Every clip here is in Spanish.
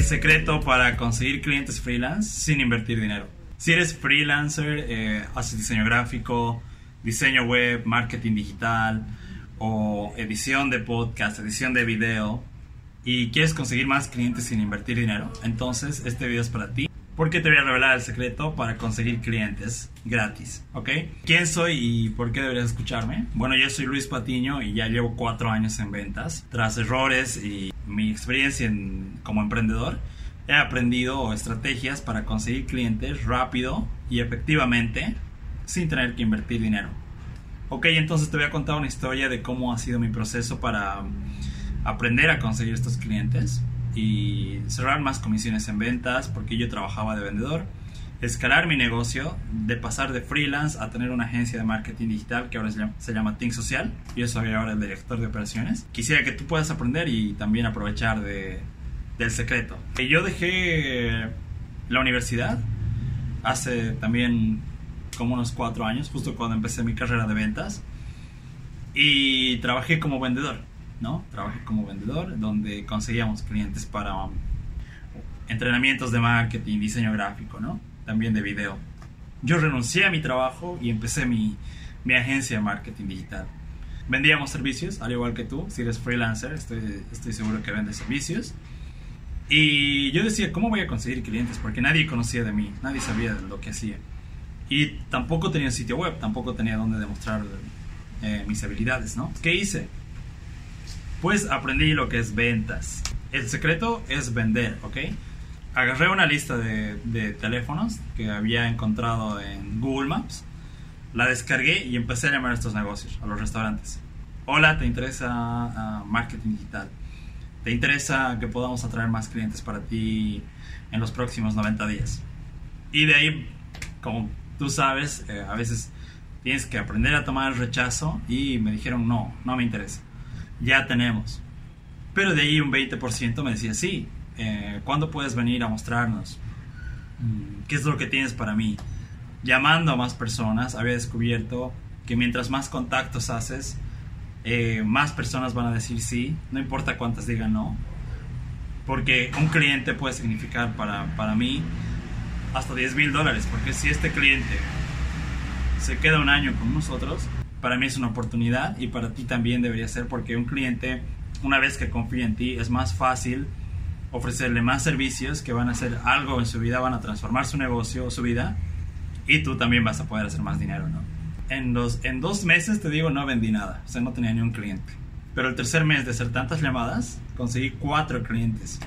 secreto para conseguir clientes freelance sin invertir dinero. Si eres freelancer, eh, haces diseño gráfico, diseño web, marketing digital o edición de podcast, edición de video y quieres conseguir más clientes sin invertir dinero, entonces este video es para ti porque te voy a revelar el secreto para conseguir clientes gratis, ¿ok? ¿Quién soy y por qué deberías escucharme? Bueno, yo soy Luis Patiño y ya llevo cuatro años en ventas. Tras errores y mi experiencia como emprendedor, he aprendido estrategias para conseguir clientes rápido y efectivamente sin tener que invertir dinero. Ok, entonces te voy a contar una historia de cómo ha sido mi proceso para aprender a conseguir estos clientes y cerrar más comisiones en ventas porque yo trabajaba de vendedor, escalar mi negocio, de pasar de freelance a tener una agencia de marketing digital que ahora se llama, Think Social. Yo soy ahora el director de operaciones. Quisiera que tú puedas aprender y también aprovechar de, del secreto. Yo dejé la universidad hace también como unos cuatro años, justo cuando empecé mi carrera de ventas, y trabajé como vendedor ¿no? Trabajé como vendedor, donde conseguíamos clientes para um, entrenamientos de marketing, diseño gráfico, ¿no? También de video. Yo renuncié a mi trabajo y empecé mi, mi agencia de marketing digital. Vendíamos servicios, al igual que tú, si eres freelancer, estoy, estoy seguro que vendes servicios. Y yo decía, ¿cómo voy a conseguir clientes? Porque nadie conocía de mí, nadie sabía de lo que hacía. Y tampoco tenía sitio web, tampoco tenía dónde demostrar eh, mis habilidades, ¿no? ¿Qué hice? Pues aprendí lo que es ventas. El secreto es vender, ¿ok? Agarré una lista de, teléfonos que había encontrado en Google Maps, la descargué y empecé a llamar a estos negocios, a los restaurantes. Hola, ¿te interesa ah, marketing digital? ¿Te interesa que podamos atraer más clientes para ti en los próximos 90 días? Y de ahí, como tú sabes, eh, a veces tienes que aprender a tomar el rechazo y me dijeron no, no me interesa ya tenemos. Pero de ahí un 20% me decía, sí, eh, ¿cuándo puedes venir a mostrarnos? Mm, ¿Qué es lo que tienes para mí? Llamando a más personas, había descubierto que mientras más contactos haces, eh, más personas van a decir sí, no importa cuántas digan no. Porque un cliente puede significar para, para mí hasta 10 mil dólares. Porque si este cliente se queda un año con nosotros, para mí es una oportunidad y para ti también debería ser porque un cliente, una vez que confía en ti, es más fácil ofrecerle más servicios que van a hacer algo en su vida, van a transformar su negocio o su vida y tú también vas a poder hacer más dinero, ¿no? En, los, en dos meses, te digo, no vendí nada, o sea, no tenía ni un cliente. Pero el tercer mes de hacer tantas llamadas, conseguí cuatro clientes.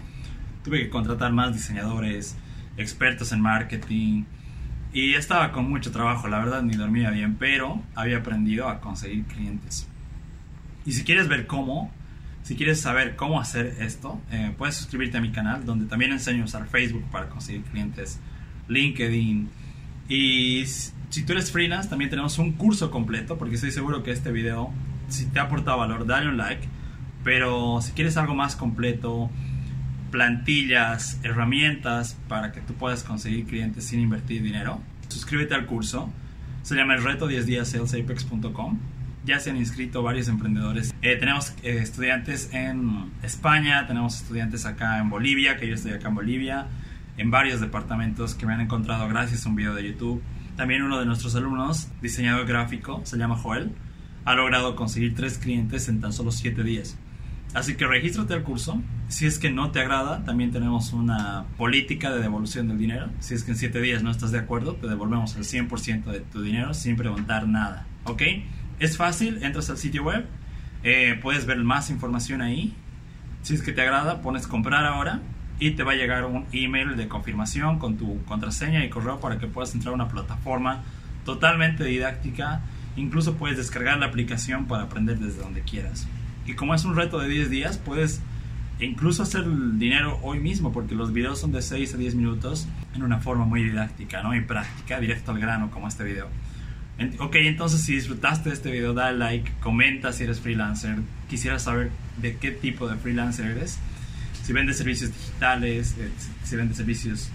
Tuve que contratar más diseñadores, expertos en marketing, y estaba con mucho trabajo, la verdad ni dormía bien, pero había aprendido a conseguir clientes. Y si quieres ver cómo, si quieres saber cómo hacer esto, eh, puedes suscribirte a mi canal, donde también enseño a usar Facebook para conseguir clientes, LinkedIn. Y si tú eres freelance, también tenemos un curso completo, porque estoy seguro que este video, si te ha aportado valor, dale un like. Pero si quieres algo más completo, plantillas, herramientas para que tú puedas conseguir clientes sin invertir dinero, suscríbete al curso. Se llama el reto 10 días salesapex.com. Ya se han inscrito varios emprendedores. Eh, tenemos eh, estudiantes en España, tenemos estudiantes acá en Bolivia, que yo estoy acá en Bolivia, en varios departamentos que me han encontrado gracias a un video de YouTube. También uno de nuestros alumnos, diseñador gráfico, se llama Joel, ha logrado conseguir tres clientes en tan solo 7 días. Así que regístrate al curso. Si es que no te agrada, también tenemos una política de devolución del dinero. Si es que en 7 días no estás de acuerdo, te devolvemos el 100% de tu dinero sin preguntar nada. ¿Ok? Es fácil, entras al sitio web, eh, puedes ver más información ahí. Si es que te agrada, pones comprar ahora y te va a llegar un email de confirmación con tu contraseña y correo para que puedas entrar a una plataforma totalmente didáctica. Incluso puedes descargar la aplicación para aprender desde donde quieras. Y como es un reto de 10 días, puedes incluso hacer dinero hoy mismo, porque los videos son de 6 a 10 minutos en una forma muy didáctica, ¿no? Y práctica, directo al grano, como este video. Ok, entonces si disfrutaste de este video, dale like, comenta si eres freelancer. Quisiera saber de qué tipo de freelancer eres. Si vendes servicios digitales, eh, si vendes servicios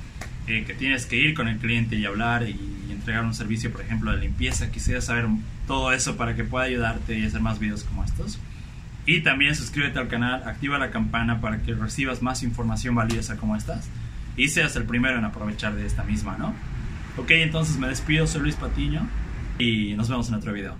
eh, que tienes que ir con el cliente y hablar y entregar un servicio, por ejemplo, de limpieza. Quisiera saber todo eso para que pueda ayudarte y hacer más videos como estos. Y también suscríbete al canal, activa la campana para que recibas más información valiosa como estas y seas el primero en aprovechar de esta misma, ¿no? Ok, entonces me despido, soy Luis Patiño y nos vemos en otro video.